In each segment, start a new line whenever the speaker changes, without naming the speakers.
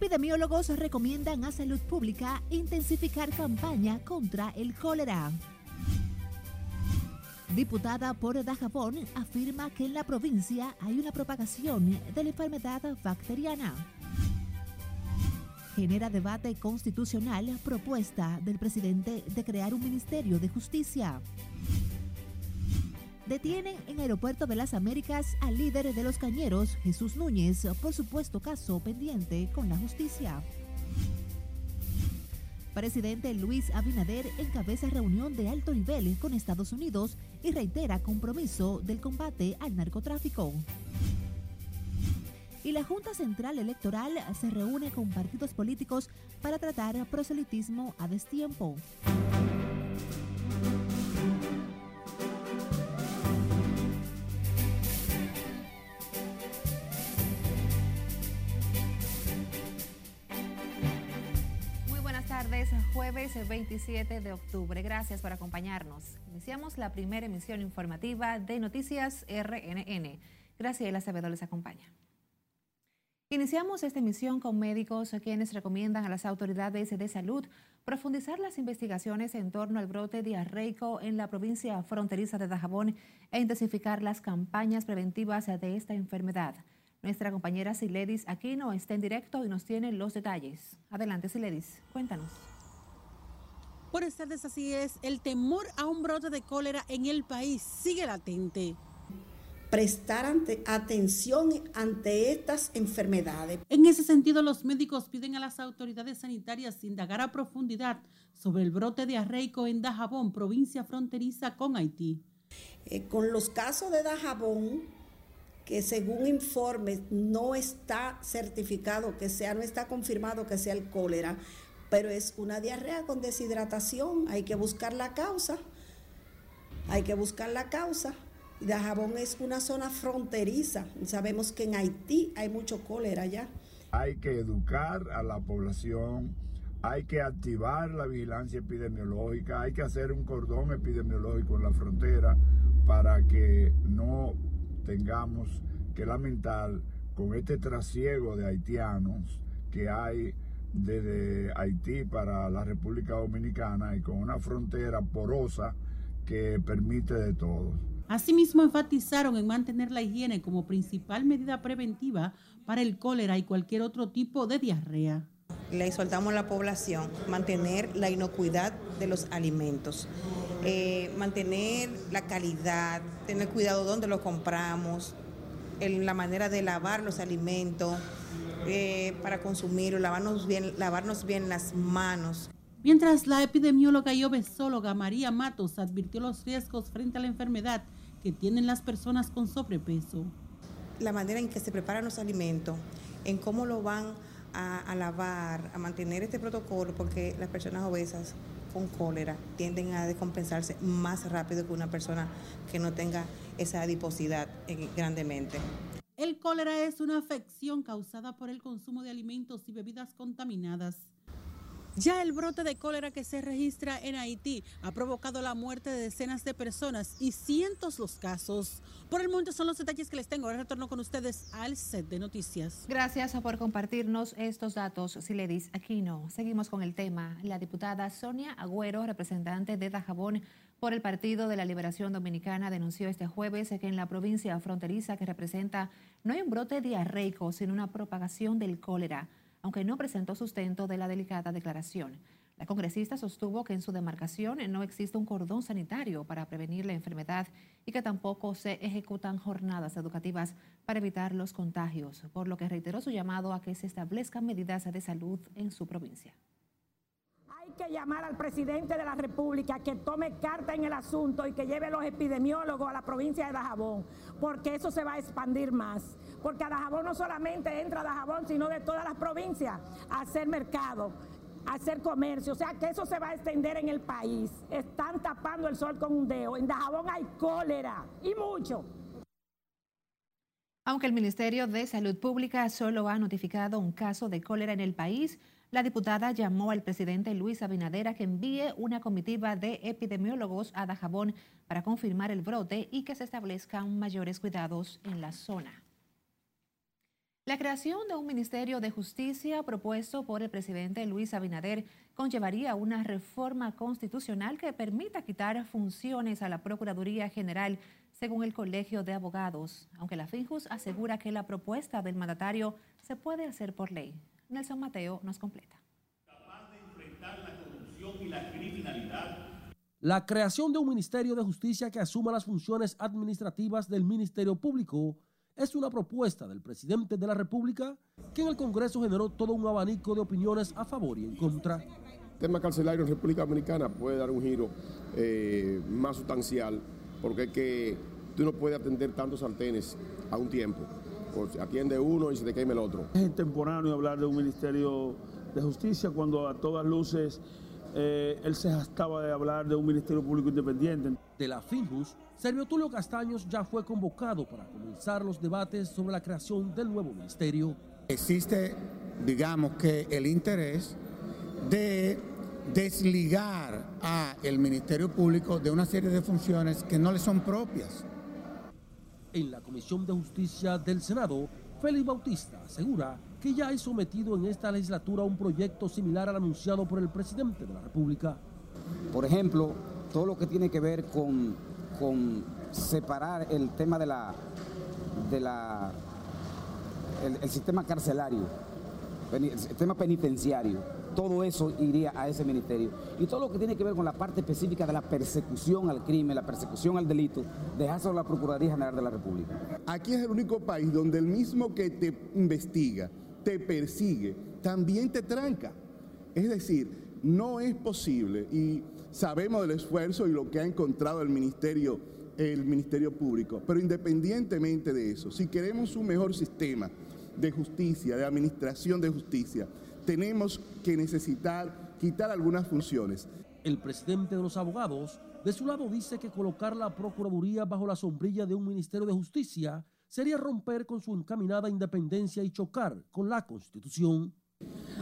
Epidemiólogos recomiendan a salud pública intensificar campaña contra el cólera. Diputada por Dajabón afirma que en la provincia hay una propagación de la enfermedad bacteriana. Genera debate constitucional propuesta del presidente de crear un Ministerio de Justicia. Detienen en Aeropuerto de las Américas al líder de los cañeros, Jesús Núñez, por supuesto caso pendiente con la justicia. Presidente Luis Abinader encabeza reunión de alto nivel con Estados Unidos y reitera compromiso del combate al narcotráfico. Y la Junta Central Electoral se reúne con partidos políticos para tratar proselitismo a destiempo.
Jueves 27 de octubre. Gracias por acompañarnos. Iniciamos la primera emisión informativa de Noticias RNN. Graciela Acevedo les acompaña. Iniciamos esta emisión con médicos quienes recomiendan a las autoridades de salud profundizar las investigaciones en torno al brote diarreico en la provincia fronteriza de Dajabón e intensificar las campañas preventivas de esta enfermedad. Nuestra compañera Siledis Aquino está en directo y nos tiene los detalles. Adelante, Siledis, cuéntanos.
Buenas tardes, así es. El temor a un brote de cólera en el país sigue latente.
Prestar atención ante estas enfermedades.
En ese sentido, los médicos piden a las autoridades sanitarias indagar a profundidad sobre el brote diarreico en Dajabón, provincia fronteriza con Haití.
Eh, con los casos de Dajabón, que según informes no está certificado que sea, no está confirmado que sea el cólera, pero es una diarrea con deshidratación, hay que buscar la causa, hay que buscar la causa. Dajabón es una zona fronteriza, sabemos que en Haití hay mucho cólera ya.
Hay que educar a la población, hay que activar la vigilancia epidemiológica, hay que hacer un cordón epidemiológico en la frontera para que no tengamos que lamentar con este trasiego de haitianos que hay desde Haití para la República Dominicana y con una frontera porosa que permite de todo.
Asimismo, enfatizaron en mantener la higiene como principal medida preventiva para el cólera y cualquier otro tipo de diarrea.
Le exhortamos a la población mantener la inocuidad de los alimentos, eh, mantener la calidad, tener cuidado donde lo compramos, en la manera de lavar los alimentos, eh, para consumir, lavarnos bien, lavarnos bien las manos.
Mientras la epidemióloga y obesóloga María Matos advirtió los riesgos frente a la enfermedad que tienen las personas con sobrepeso.
La manera en que se preparan los alimentos, en cómo lo van a, a lavar, a mantener este protocolo, porque las personas obesas con cólera tienden a descompensarse más rápido que una persona que no tenga esa adiposidad eh, grandemente.
El cólera es una afección causada por el consumo de alimentos y bebidas contaminadas. Ya el brote de cólera que se registra en Haití ha provocado la muerte de decenas de personas y cientos los casos. Por el momento son los detalles que les tengo. Ahora retorno con ustedes al set de noticias.
Gracias por compartirnos estos datos, Siledis Aquino. Seguimos con el tema. La diputada Sonia Agüero, representante de Dajabón, por el Partido de la Liberación Dominicana denunció este jueves que en la provincia fronteriza que representa no hay un brote diarreico, sino una propagación del cólera, aunque no presentó sustento de la delicada declaración. La congresista sostuvo que en su demarcación no existe un cordón sanitario para prevenir la enfermedad y que tampoco se ejecutan jornadas educativas para evitar los contagios, por lo que reiteró su llamado a que se establezcan medidas de salud en su provincia
que llamar al presidente de la República que tome carta en el asunto y que lleve los epidemiólogos a la provincia de Dajabón, porque eso se va a expandir más. Porque a Dajabón no solamente entra Dajabón, sino de todas las provincias a hacer mercado, a hacer comercio. O sea que eso se va a extender en el país. Están tapando el sol con un dedo. En Dajabón hay cólera y mucho.
Aunque el Ministerio de Salud Pública solo ha notificado un caso de cólera en el país, la diputada llamó al presidente Luis Abinader a que envíe una comitiva de epidemiólogos a Dajabón para confirmar el brote y que se establezcan mayores cuidados en la zona. La creación de un Ministerio de Justicia propuesto por el presidente Luis Abinader conllevaría una reforma constitucional que permita quitar funciones a la Procuraduría General, según el Colegio de Abogados, aunque la FINJUS asegura que la propuesta del mandatario se puede hacer por ley. Nelson Mateo nos completa. Capaz de enfrentar la
corrupción y la criminalidad. La creación de un Ministerio de Justicia que asuma las funciones administrativas del Ministerio Público es una propuesta del presidente de la República que en el Congreso generó todo un abanico de opiniones a favor y en contra.
El tema carcelario en República Dominicana puede dar un giro eh, más sustancial porque es que tú no puedes atender tantos sartenes a un tiempo. Pues atiende uno y se te quema el otro.
Es intemporáneo hablar de un Ministerio de Justicia cuando a todas luces eh, él se estaba de hablar de un Ministerio Público Independiente.
De la FINJUS, Servio Tulio Castaños ya fue convocado para comenzar los debates sobre la creación del nuevo ministerio.
Existe, digamos que, el interés de desligar a el Ministerio Público de una serie de funciones que no le son propias.
En la Comisión de Justicia del Senado, Félix Bautista asegura que ya hay sometido en esta legislatura un proyecto similar al anunciado por el presidente de la República.
Por ejemplo, todo lo que tiene que ver con, con separar el tema de la, de la el, sistema carcelario, el sistema penitenciario, todo eso iría a ese ministerio. Y todo lo que tiene que ver con la parte específica de la persecución al crimen, la persecución al delito, dejárselo a la Procuraduría General de la República.
Aquí es el único país donde el mismo que te investiga, te persigue, también te tranca. Es decir, no es posible y sabemos del esfuerzo y lo que ha encontrado el Ministerio, el Ministerio Público, pero independientemente de eso, si queremos un mejor sistema de justicia, de administración de justicia, tenemos que necesitar quitar algunas funciones.
El presidente de los abogados, de su lado, dice que colocar la Procuraduría bajo la sombrilla de un Ministerio de Justicia sería romper con su encaminada independencia y chocar con la Constitución.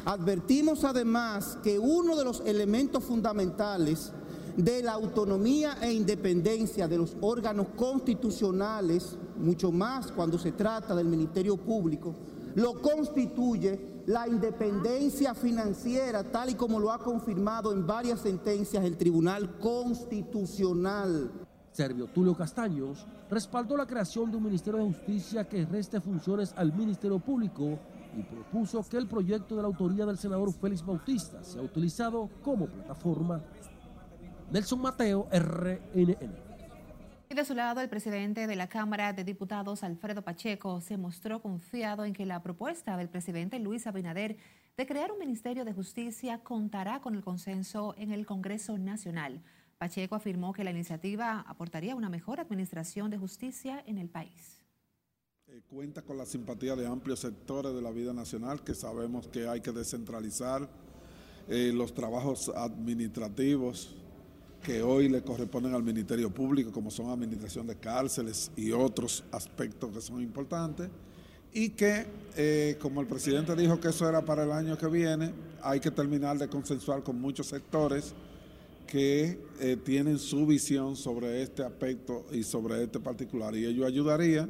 Advertimos además que uno de los elementos fundamentales de la autonomía e independencia de los órganos constitucionales, mucho más cuando se trata del Ministerio Público, lo constituye la independencia financiera, tal y como lo ha confirmado en varias sentencias el Tribunal Constitucional.
Servio Tulio Castaños respaldó la creación de un Ministerio de Justicia que reste funciones al Ministerio Público y propuso que el proyecto de la autoría del senador Félix Bautista sea utilizado como plataforma. Nelson Mateo, RNN.
De su lado, el presidente de la Cámara de Diputados, Alfredo Pacheco, se mostró confiado en que la propuesta del presidente Luis Abinader de crear un Ministerio de Justicia contará con el consenso en el Congreso Nacional. Pacheco afirmó que la iniciativa aportaría una mejor administración de justicia en el país.
Eh, cuenta con la simpatía de amplios sectores de la vida nacional que sabemos que hay que descentralizar eh, los trabajos administrativos que hoy le corresponden al Ministerio Público, como son administración de cárceles y otros aspectos que son importantes, y que, eh, como el presidente dijo que eso era para el año que viene, hay que terminar de consensuar con muchos sectores que eh, tienen su visión sobre este aspecto y sobre este particular. Y ello ayudaría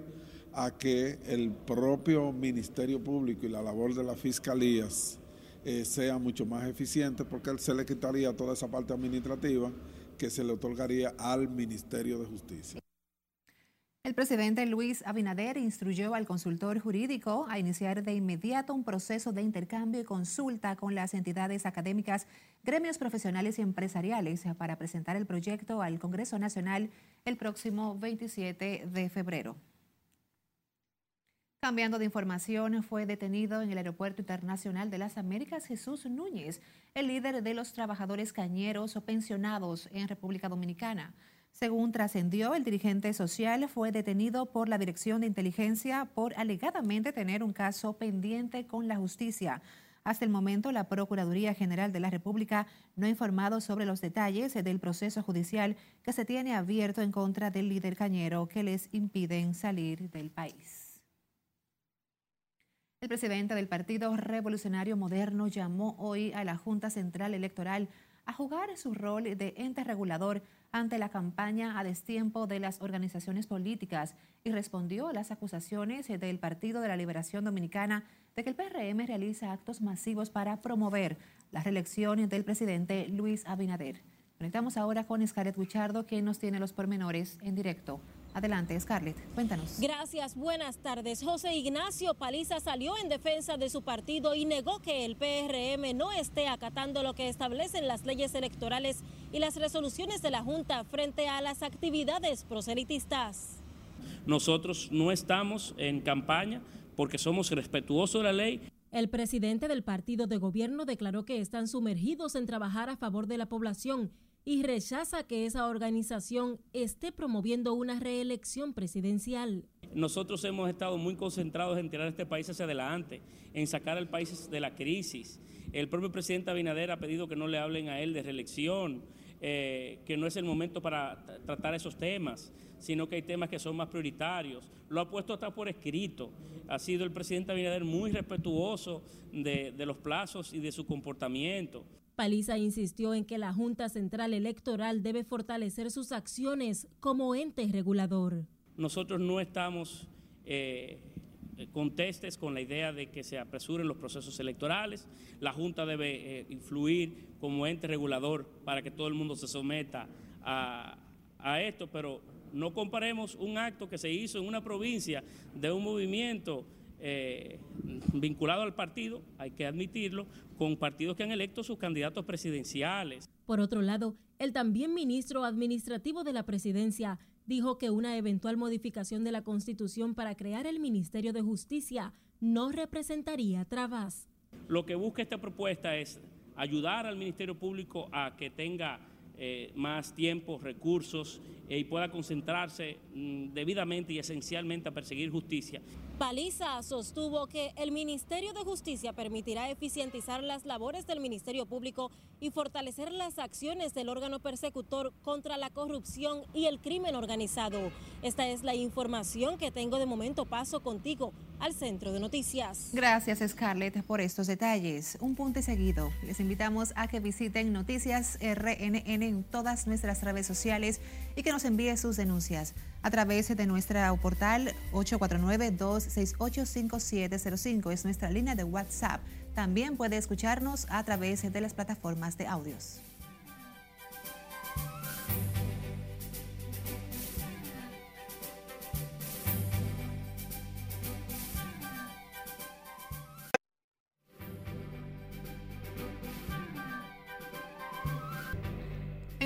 a que el propio Ministerio Público y la labor de las fiscalías eh, sea mucho más eficiente porque se le quitaría toda esa parte administrativa que se le otorgaría al Ministerio de Justicia.
El presidente Luis Abinader instruyó al consultor jurídico a iniciar de inmediato un proceso de intercambio y consulta con las entidades académicas, gremios profesionales y empresariales para presentar el proyecto al Congreso Nacional el próximo 27 de febrero. Cambiando de información, fue detenido en el Aeropuerto Internacional de las Américas Jesús Núñez, el líder de los trabajadores cañeros o pensionados en República Dominicana. Según trascendió, el dirigente social fue detenido por la Dirección de Inteligencia por alegadamente tener un caso pendiente con la justicia. Hasta el momento, la Procuraduría General de la República no ha informado sobre los detalles del proceso judicial que se tiene abierto en contra del líder cañero que les impiden salir del país. El presidente del Partido Revolucionario Moderno llamó hoy a la Junta Central Electoral a jugar su rol de ente regulador ante la campaña a destiempo de las organizaciones políticas y respondió a las acusaciones del Partido de la Liberación Dominicana de que el PRM realiza actos masivos para promover la reelección del presidente Luis Abinader. Conectamos ahora con Scarlett Guichardo, quien nos tiene los pormenores en directo. Adelante, Scarlett, cuéntanos.
Gracias, buenas tardes. José Ignacio Paliza salió en defensa de su partido y negó que el PRM no esté acatando lo que establecen las leyes electorales y las resoluciones de la Junta frente a las actividades proselitistas.
Nosotros no estamos en campaña porque somos respetuosos de la ley.
El presidente del partido de gobierno declaró que están sumergidos en trabajar a favor de la población y rechaza que esa organización esté promoviendo una reelección presidencial.
Nosotros hemos estado muy concentrados en tirar este país hacia adelante, en sacar al país de la crisis. El propio presidente Abinader ha pedido que no le hablen a él de reelección, eh, que no es el momento para tratar esos temas, sino que hay temas que son más prioritarios. Lo ha puesto hasta por escrito. Ha sido el presidente Abinader muy respetuoso de, de los plazos y de su comportamiento.
Paliza insistió en que la Junta Central Electoral debe fortalecer sus acciones como ente regulador.
Nosotros no estamos eh, contestes con la idea de que se apresuren los procesos electorales. La Junta debe eh, influir como ente regulador para que todo el mundo se someta a, a esto, pero no comparemos un acto que se hizo en una provincia de un movimiento eh, vinculado al partido, hay que admitirlo, con partidos que han electo sus candidatos presidenciales.
Por otro lado, el también ministro administrativo de la presidencia dijo que una eventual modificación de la Constitución para crear el Ministerio de Justicia no representaría trabas.
Lo que busca esta propuesta es ayudar al Ministerio Público a que tenga eh, más tiempo, recursos y pueda concentrarse mm, debidamente y esencialmente a perseguir justicia.
Paliza sostuvo que el Ministerio de Justicia permitirá eficientizar las labores del Ministerio Público y fortalecer las acciones del órgano persecutor contra la corrupción y el crimen organizado. Esta es la información que tengo de momento. Paso contigo al centro de noticias.
Gracias, Scarlett, por estos detalles. Un punto seguido. Les invitamos a que visiten Noticias RNN en todas nuestras redes sociales y que nos envíe sus denuncias a través de nuestro portal 849-268-5705. Es nuestra línea de WhatsApp. También puede escucharnos a través de las plataformas de audios.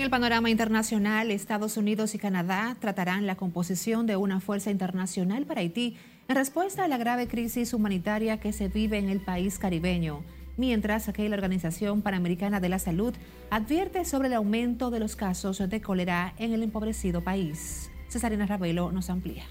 En el panorama internacional, Estados Unidos y Canadá tratarán la composición de una fuerza internacional para Haití en respuesta a la grave crisis humanitaria que se vive en el país caribeño, mientras que la Organización Panamericana de la Salud advierte sobre el aumento de los casos de cólera en el empobrecido país. Cesarina Ravelo nos amplía.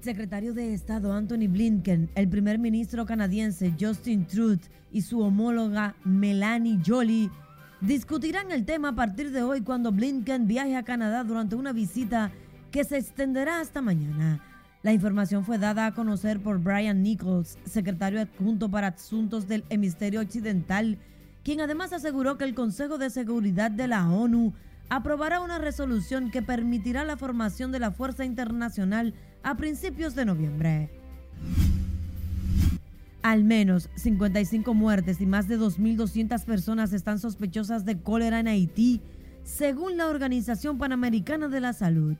Secretario de Estado Anthony Blinken, el primer ministro canadiense Justin Trudeau y su homóloga Melanie Jolie discutirán el tema a partir de hoy cuando Blinken viaje a Canadá durante una visita que se extenderá hasta mañana. La información fue dada a conocer por Brian Nichols, secretario adjunto para asuntos del hemisferio occidental, quien además aseguró que el Consejo de Seguridad de la ONU aprobará una resolución que permitirá la formación de la Fuerza Internacional a principios de noviembre. Al menos 55 muertes y más de 2.200 personas están sospechosas de cólera en Haití, según la Organización Panamericana de la Salud.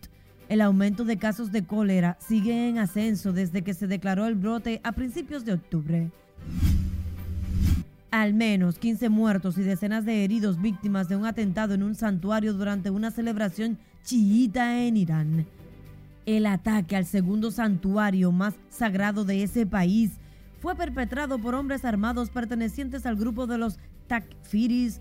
El aumento de casos de cólera sigue en ascenso desde que se declaró el brote a principios de octubre. Al menos 15 muertos y decenas de heridos víctimas de un atentado en un santuario durante una celebración chiita en Irán. El ataque al segundo santuario más sagrado de ese país fue perpetrado por hombres armados pertenecientes al grupo de los Takfiris,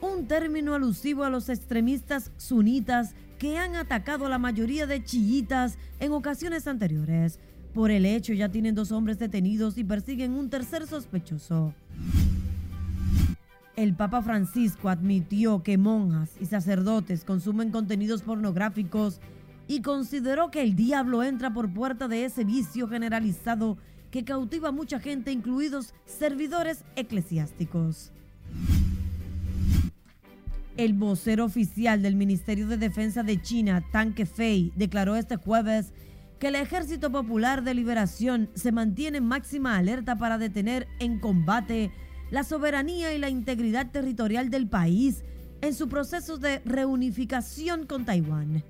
un término alusivo a los extremistas sunitas que han atacado a la mayoría de chiitas en ocasiones anteriores. Por el hecho ya tienen dos hombres detenidos y persiguen un tercer sospechoso. El Papa Francisco admitió que monjas y sacerdotes consumen contenidos pornográficos y consideró que el diablo entra por puerta de ese vicio generalizado que cautiva a mucha gente, incluidos servidores eclesiásticos. El vocero oficial del Ministerio de Defensa de China, Tang Kefei, declaró este jueves que el Ejército Popular de Liberación se mantiene en máxima alerta para detener en combate la soberanía y la integridad territorial del país en su proceso de reunificación con Taiwán.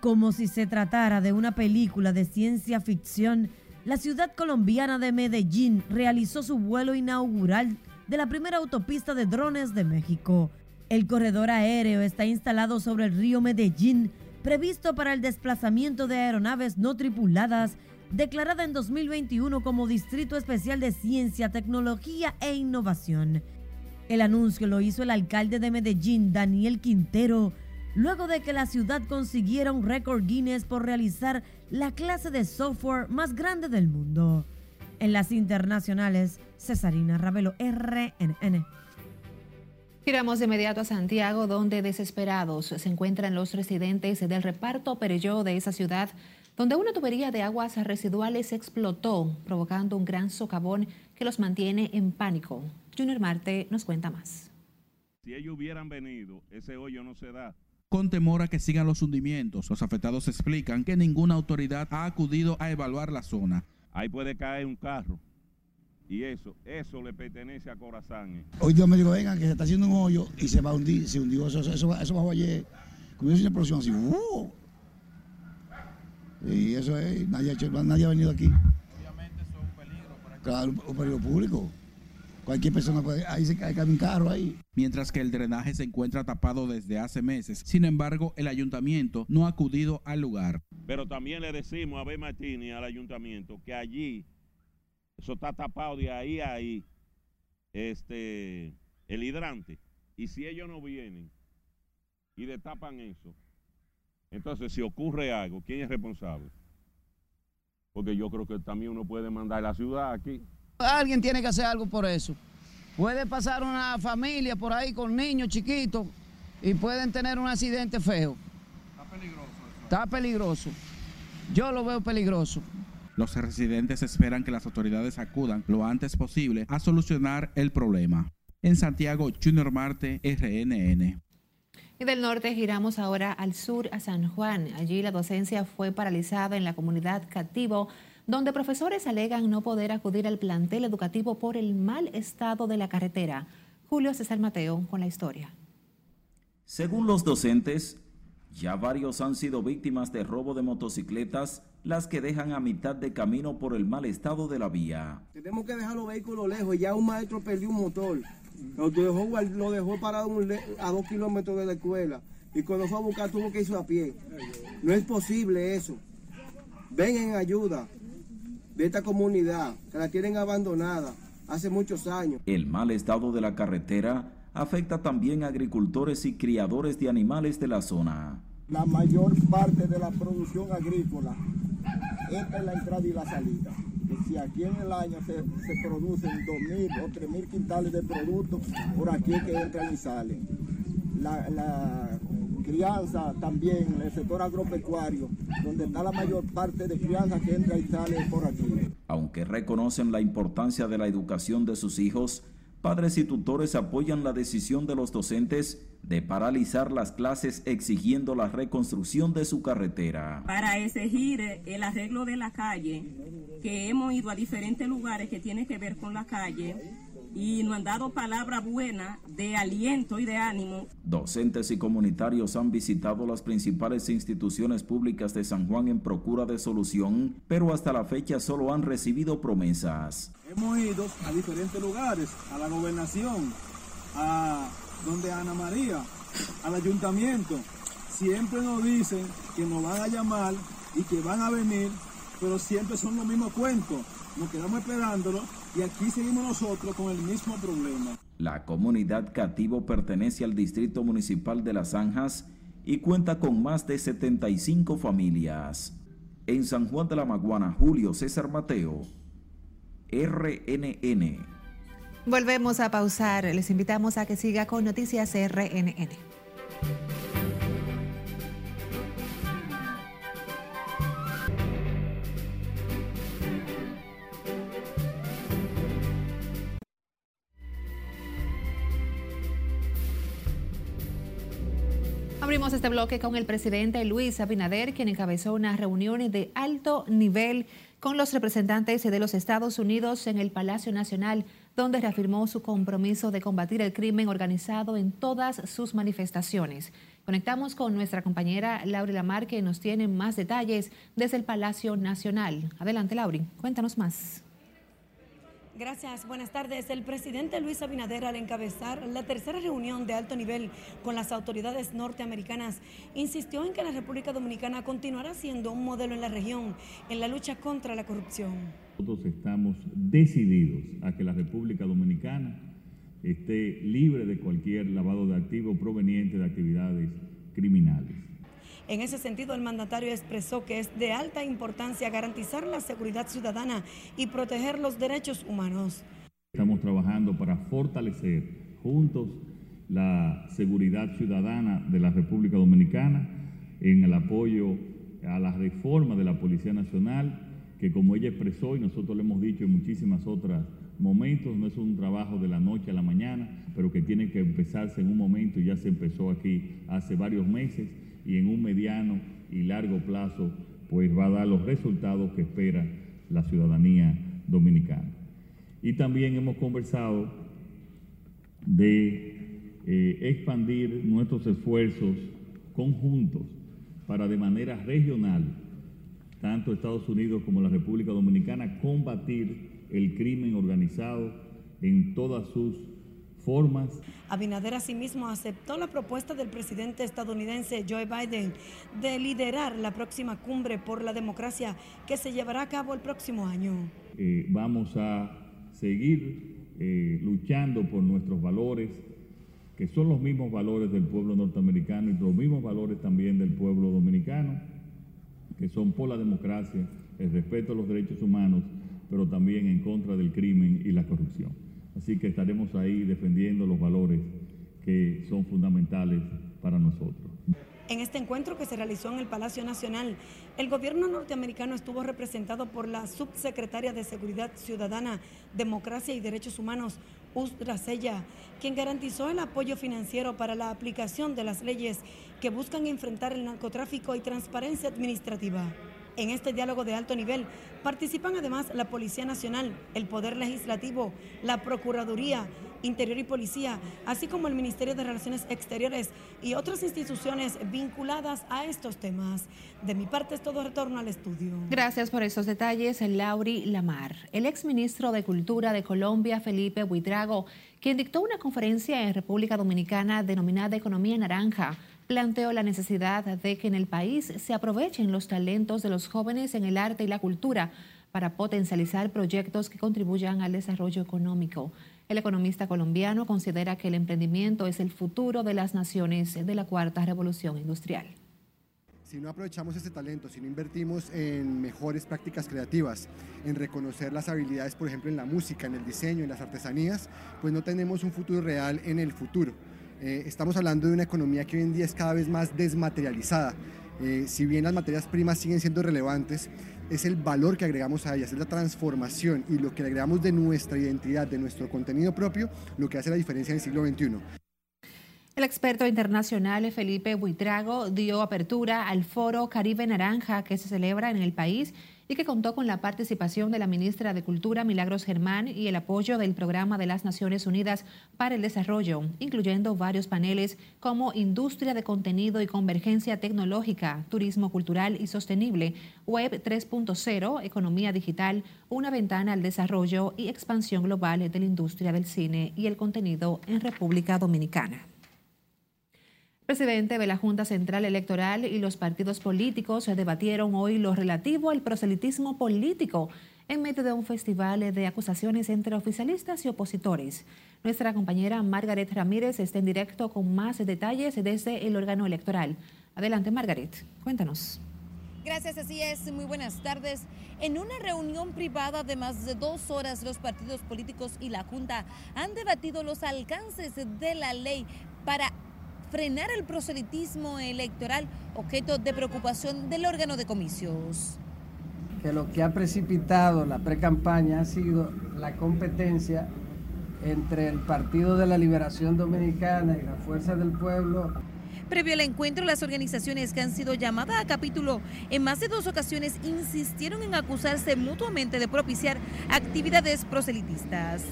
Como si se tratara de una película de ciencia ficción, la ciudad colombiana de Medellín realizó su vuelo inaugural de la primera autopista de drones de México. El corredor aéreo está instalado sobre el río Medellín, previsto para el desplazamiento de aeronaves no tripuladas, declarada en 2021 como Distrito Especial de Ciencia, Tecnología e Innovación. El anuncio lo hizo el alcalde de Medellín, Daniel Quintero, luego de que la ciudad consiguiera un récord Guinness por realizar la clase de software más grande del mundo. En las internacionales, Cesarina Ravelo, RNN.
Giramos de inmediato a Santiago, donde desesperados se encuentran los residentes del reparto Pereyó de esa ciudad, donde una tubería de aguas residuales explotó, provocando un gran socavón que los mantiene en pánico. Junior Marte nos cuenta más.
Si ellos hubieran venido, ese hoyo no se da.
Con temor a que sigan los hundimientos, los afectados explican que ninguna autoridad ha acudido a evaluar la zona.
Ahí puede caer un carro. Y eso, eso le pertenece a Corazán.
Hoy Dios me dijo, vengan, que se está haciendo un hoyo y se va a hundir, se hundió, eso, eso, eso bajó ayer, como una explosión así, ¡uh! Y eso es, nadie ha, hecho, nadie ha venido aquí.
Obviamente eso es un peligro para
Claro, un peligro público. Cualquier persona puede, ahí se cae, cae un carro ahí.
Mientras que el drenaje se encuentra tapado desde hace meses. Sin embargo, el ayuntamiento no ha acudido al lugar.
Pero también le decimos a B. Martínez al ayuntamiento que allí, eso está tapado de ahí a ahí, este, el hidrante. Y si ellos no vienen y destapan eso, entonces si ocurre algo, ¿quién es responsable? Porque yo creo que también uno puede mandar a la ciudad aquí.
Alguien tiene que hacer algo por eso. Puede pasar una familia por ahí con niños chiquitos y pueden tener un accidente feo.
Está peligroso eso.
Está peligroso. Yo lo veo peligroso.
Los residentes esperan que las autoridades acudan lo antes posible a solucionar el problema. En Santiago, Junior Marte, RNN.
Y del norte giramos ahora al sur, a San Juan. Allí la docencia fue paralizada en la comunidad Cativo, donde profesores alegan no poder acudir al plantel educativo por el mal estado de la carretera. Julio César Mateo con la historia.
Según los docentes, ya varios han sido víctimas de robo de motocicletas, las que dejan a mitad de camino por el mal estado de la vía.
Tenemos que dejar los vehículos lejos. Ya un maestro perdió un motor. Lo dejó, lo dejó parado a dos kilómetros de la escuela. Y cuando fue a buscar tuvo que irse a pie. No es posible eso. Ven en ayuda de esta comunidad, que la tienen abandonada hace muchos años.
El mal estado de la carretera afecta también a agricultores y criadores de animales de la zona.
La mayor parte de la producción agrícola entra en la entrada y la salida. Si aquí en el año se, se producen 2.000 o 3.000 quintales de productos, por aquí es que entran y salen. La, la crianza también, el sector agropecuario, donde está la mayor parte de crianza que entra y sale por aquí.
Aunque reconocen la importancia de la educación de sus hijos, padres y tutores apoyan la decisión de los docentes de paralizar las clases exigiendo la reconstrucción de su carretera.
Para exigir el arreglo de la calle, que hemos ido a diferentes lugares que tienen que ver con la calle y nos han dado palabra buena de aliento y de ánimo.
Docentes y comunitarios han visitado las principales instituciones públicas de San Juan en procura de solución, pero hasta la fecha solo han recibido promesas.
Hemos ido a diferentes lugares, a la gobernación, a donde Ana María, al ayuntamiento. Siempre nos dicen que nos van a llamar y que van a venir, pero siempre son los mismos cuentos. Nos quedamos esperándolo y aquí seguimos nosotros con el mismo problema.
La comunidad Cativo pertenece al Distrito Municipal de Las Zanjas y cuenta con más de 75 familias. En San Juan de la Maguana, Julio César Mateo, RNN.
Volvemos a pausar. Les invitamos a que siga con Noticias RNN. Este bloque con el presidente Luis Abinader, quien encabezó una reunión de alto nivel con los representantes de los Estados Unidos en el Palacio Nacional, donde reafirmó su compromiso de combatir el crimen organizado en todas sus manifestaciones. Conectamos con nuestra compañera Laura Lamar, que nos tiene más detalles desde el Palacio Nacional. Adelante, Lauri, cuéntanos más.
Gracias, buenas tardes. El presidente Luis Abinader, al encabezar la tercera reunión de alto nivel con las autoridades norteamericanas, insistió en que la República Dominicana continuará siendo un modelo en la región en la lucha contra la corrupción.
Nosotros estamos decididos a que la República Dominicana esté libre de cualquier lavado de activos proveniente de actividades criminales.
En ese sentido, el mandatario expresó que es de alta importancia garantizar la seguridad ciudadana y proteger los derechos humanos.
Estamos trabajando para fortalecer juntos la seguridad ciudadana de la República Dominicana en el apoyo a la reforma de la Policía Nacional, que como ella expresó y nosotros le hemos dicho en muchísimas otras momentos, no es un trabajo de la noche a la mañana, pero que tiene que empezarse en un momento y ya se empezó aquí hace varios meses y en un mediano y largo plazo pues va a dar los resultados que espera la ciudadanía dominicana. Y también hemos conversado de eh, expandir nuestros esfuerzos conjuntos para de manera regional, tanto Estados Unidos como la República Dominicana, combatir el crimen organizado en todas sus formas.
Abinader asimismo aceptó la propuesta del presidente estadounidense Joe Biden de liderar la próxima cumbre por la democracia que se llevará a cabo el próximo año.
Eh, vamos a seguir eh, luchando por nuestros valores, que son los mismos valores del pueblo norteamericano y los mismos valores también del pueblo dominicano, que son por la democracia, el respeto a los derechos humanos, pero también en contra del crimen y la corrupción. Así que estaremos ahí defendiendo los valores que son fundamentales para nosotros.
En este encuentro que se realizó en el Palacio Nacional, el gobierno norteamericano estuvo representado por la subsecretaria de Seguridad Ciudadana, Democracia y Derechos Humanos, Ustra Sella, quien garantizó el apoyo financiero para la aplicación de las leyes que buscan enfrentar el narcotráfico y transparencia administrativa. En este diálogo de alto nivel participan además la Policía Nacional, el Poder Legislativo, la Procuraduría, Interior y Policía, así como el Ministerio de Relaciones Exteriores y otras instituciones vinculadas a estos temas. De mi parte es todo retorno al estudio.
Gracias por esos detalles, Lauri Lamar. El exministro de Cultura de Colombia, Felipe Buitrago, quien dictó una conferencia en República Dominicana denominada Economía Naranja, planteó la necesidad de que en el país se aprovechen los talentos de los jóvenes en el arte y la cultura para potencializar proyectos que contribuyan al desarrollo económico. El economista colombiano considera que el emprendimiento es el futuro de las naciones de la cuarta revolución industrial.
Si no aprovechamos ese talento, si no invertimos en mejores prácticas creativas, en reconocer las habilidades, por ejemplo, en la música, en el diseño, en las artesanías, pues no tenemos un futuro real en el futuro. Eh, estamos hablando de una economía que hoy en día es cada vez más desmaterializada. Eh, si bien las materias primas siguen siendo relevantes, es el valor que agregamos a ellas, es la transformación y lo que agregamos de nuestra identidad, de nuestro contenido propio, lo que hace la diferencia en el siglo XXI.
El experto internacional Felipe Buitrago dio apertura al foro Caribe Naranja que se celebra en el país y que contó con la participación de la ministra de Cultura Milagros Germán y el apoyo del Programa de las Naciones Unidas para el Desarrollo, incluyendo varios paneles como Industria de Contenido y Convergencia Tecnológica, Turismo Cultural y Sostenible, Web 3.0, Economía Digital, una ventana al desarrollo y expansión global de la industria del cine y el contenido en República Dominicana presidente de la Junta Central Electoral y los partidos políticos debatieron hoy lo relativo al proselitismo político en medio de un festival de acusaciones entre oficialistas y opositores. Nuestra compañera Margaret Ramírez está en directo con más detalles desde el órgano electoral. Adelante, Margaret, cuéntanos.
Gracias, así es. Muy buenas tardes. En una reunión privada de más de dos horas, los partidos políticos y la Junta han debatido los alcances de la ley para frenar el proselitismo electoral, objeto de preocupación del órgano de comicios.
Que lo que ha precipitado la pre-campaña ha sido la competencia entre el Partido de la Liberación Dominicana y la Fuerza del Pueblo
Previo al encuentro, las organizaciones que han sido llamadas a capítulo en más de dos ocasiones insistieron en acusarse mutuamente de propiciar actividades proselitistas.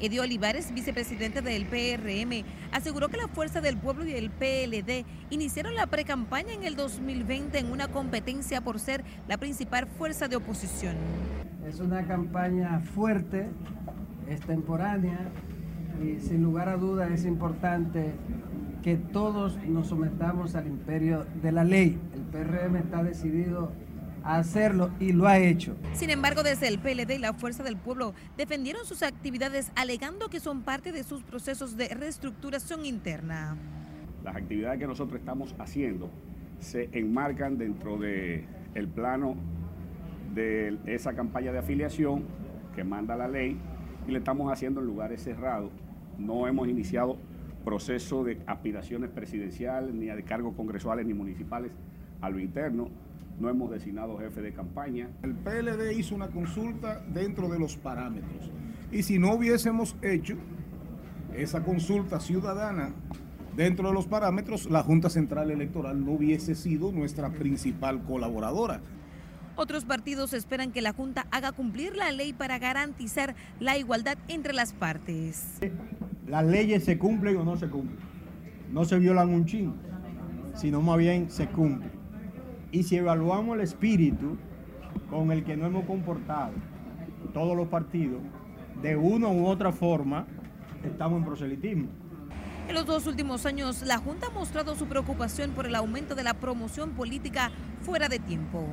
Edio Olivares, vicepresidente del PRM, aseguró que la Fuerza del Pueblo y el PLD iniciaron la precampaña en el 2020 en una competencia por ser la principal fuerza de oposición.
Es una campaña fuerte, extemporánea y sin lugar a dudas es importante que todos nos sometamos al imperio de la ley. El PRM está decidido hacerlo y lo ha hecho.
Sin embargo, desde el PLD y la Fuerza del Pueblo defendieron sus actividades alegando que son parte de sus procesos de reestructuración interna.
Las actividades que nosotros estamos haciendo se enmarcan dentro del el plano de esa campaña de afiliación que manda la ley y le estamos haciendo en lugares cerrados. No hemos iniciado proceso de aspiraciones presidenciales, ni de cargos congresuales ni municipales a lo interno. No hemos designado jefe de campaña.
El PLD hizo una consulta dentro de los parámetros. Y si no hubiésemos hecho esa consulta ciudadana dentro de los parámetros, la Junta Central Electoral no hubiese sido nuestra principal colaboradora.
Otros partidos esperan que la Junta haga cumplir la ley para garantizar la igualdad entre las partes.
Las leyes se cumplen o no se cumplen. No se violan un chin, sino más bien se cumplen. Y si evaluamos el espíritu con el que nos hemos comportado, todos los partidos, de una u otra forma, estamos en proselitismo.
En los dos últimos años, la Junta ha mostrado su preocupación por el aumento de la promoción política fuera de tiempo.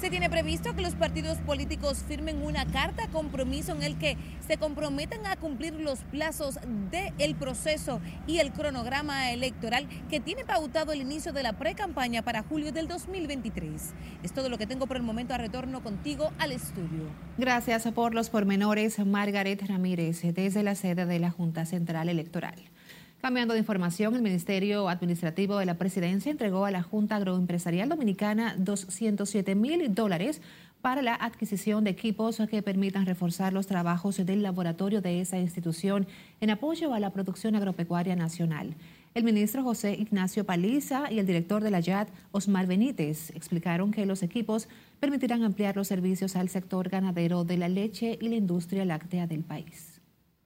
Se tiene previsto que los partidos políticos firmen una carta compromiso en el que se comprometan a cumplir los plazos del proceso y el cronograma electoral que tiene pautado el inicio de la pre-campaña para julio del 2023. Es todo lo que tengo por el momento. A retorno contigo al estudio.
Gracias por los pormenores, Margaret Ramírez, desde la sede de la Junta Central Electoral. Cambiando de información, el Ministerio Administrativo de la Presidencia entregó a la Junta Agroempresarial Dominicana 207 mil dólares para la adquisición de equipos que permitan reforzar los trabajos del laboratorio de esa institución en apoyo a la producción agropecuaria nacional. El ministro José Ignacio Paliza y el director de la YAD, Osmar Benítez, explicaron que los equipos permitirán ampliar los servicios al sector ganadero de la leche y la industria láctea del país.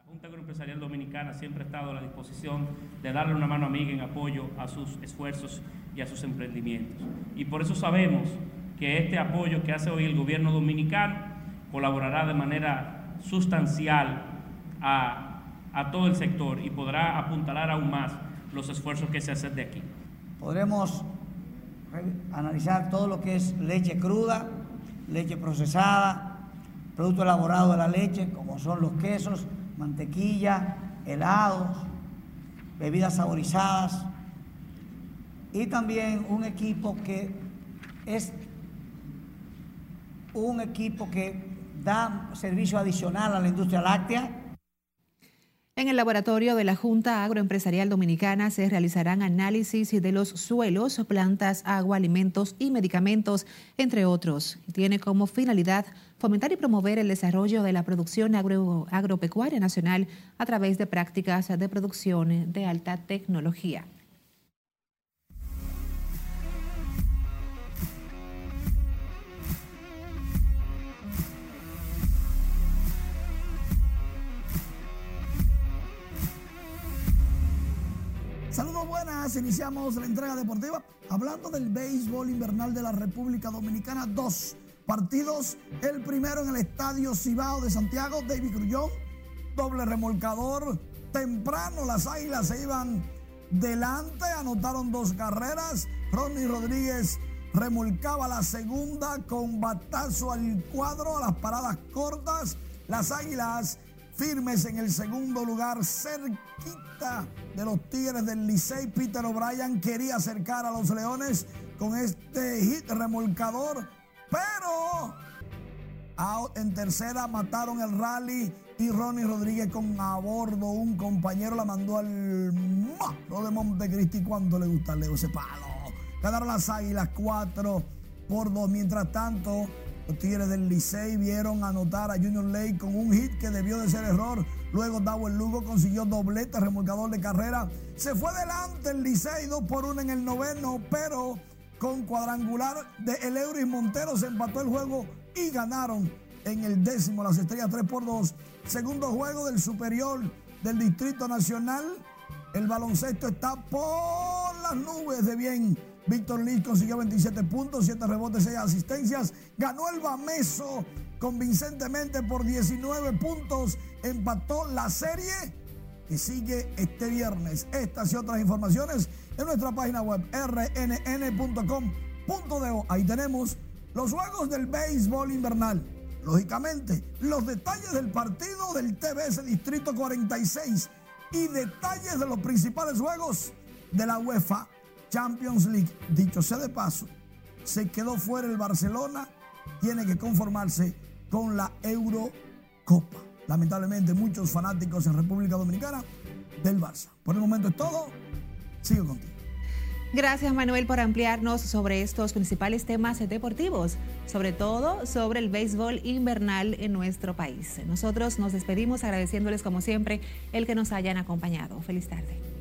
Junta Agroempresarial Dominicana siempre ha estado a la disposición de darle una mano amiga en apoyo a sus esfuerzos y a sus emprendimientos. Y por eso sabemos que este apoyo que hace hoy el gobierno dominicano colaborará de manera sustancial a, a todo el sector y podrá apuntalar aún más los esfuerzos que se hacen de aquí.
Podremos analizar todo lo que es leche cruda, leche procesada, producto elaborado de la leche, como son los quesos, mantequilla, helados, bebidas saborizadas y también un equipo que es un equipo que da servicio adicional a la industria láctea.
En el laboratorio de la Junta Agroempresarial Dominicana se realizarán análisis de los suelos, plantas, agua, alimentos y medicamentos, entre otros. Tiene como finalidad fomentar y promover el desarrollo de la producción agropecuaria nacional a través de prácticas de producción de alta tecnología.
Iniciamos la entrega deportiva hablando del béisbol invernal de la República Dominicana 2 partidos. El primero en el Estadio Cibao de Santiago, David Grullón, doble remolcador. Temprano las águilas se iban delante, anotaron dos carreras. Ronnie Rodríguez remolcaba la segunda con batazo al cuadro, a las paradas cortas. Las águilas firmes en el segundo lugar, cerquita de los Tigres del Licey. Peter O'Brien quería acercar a los Leones con este hit remolcador pero en tercera mataron el rally y Ronnie Rodríguez con a bordo un compañero la mandó al lo de Montecristi cuando le gusta Leo ese palo. Ganaron las águilas 4 por 2. Mientras tanto, los Tigres del Licey vieron anotar a Junior Lake con un hit que debió de ser error. Luego el Lugo consiguió doblete, remolcador de carrera Se fue delante el Licey 2 por 1 en el noveno, pero con cuadrangular de El Euris Montero se empató el juego y ganaron en el décimo las estrellas 3 por 2. Segundo juego del superior del Distrito Nacional. El baloncesto está por las nubes de bien. Víctor Lee consiguió 27 puntos, 7 rebotes, 6 asistencias. Ganó el Bameso convincentemente por 19 puntos. Empató la serie que sigue este viernes. Estas y otras informaciones en nuestra página web rnn.com.do. Ahí tenemos los juegos del béisbol invernal. Lógicamente, los detalles del partido del TBS Distrito 46 y detalles de los principales juegos de la UEFA Champions League. Dicho sea de paso, se quedó fuera el Barcelona, tiene que conformarse con la Eurocopa. Lamentablemente, muchos fanáticos en República Dominicana del Barça. Por el momento es todo. Sigo contigo.
Gracias Manuel por ampliarnos sobre estos principales temas deportivos, sobre todo sobre el béisbol invernal en nuestro país. Nosotros nos despedimos agradeciéndoles como siempre el que nos hayan acompañado. Feliz tarde.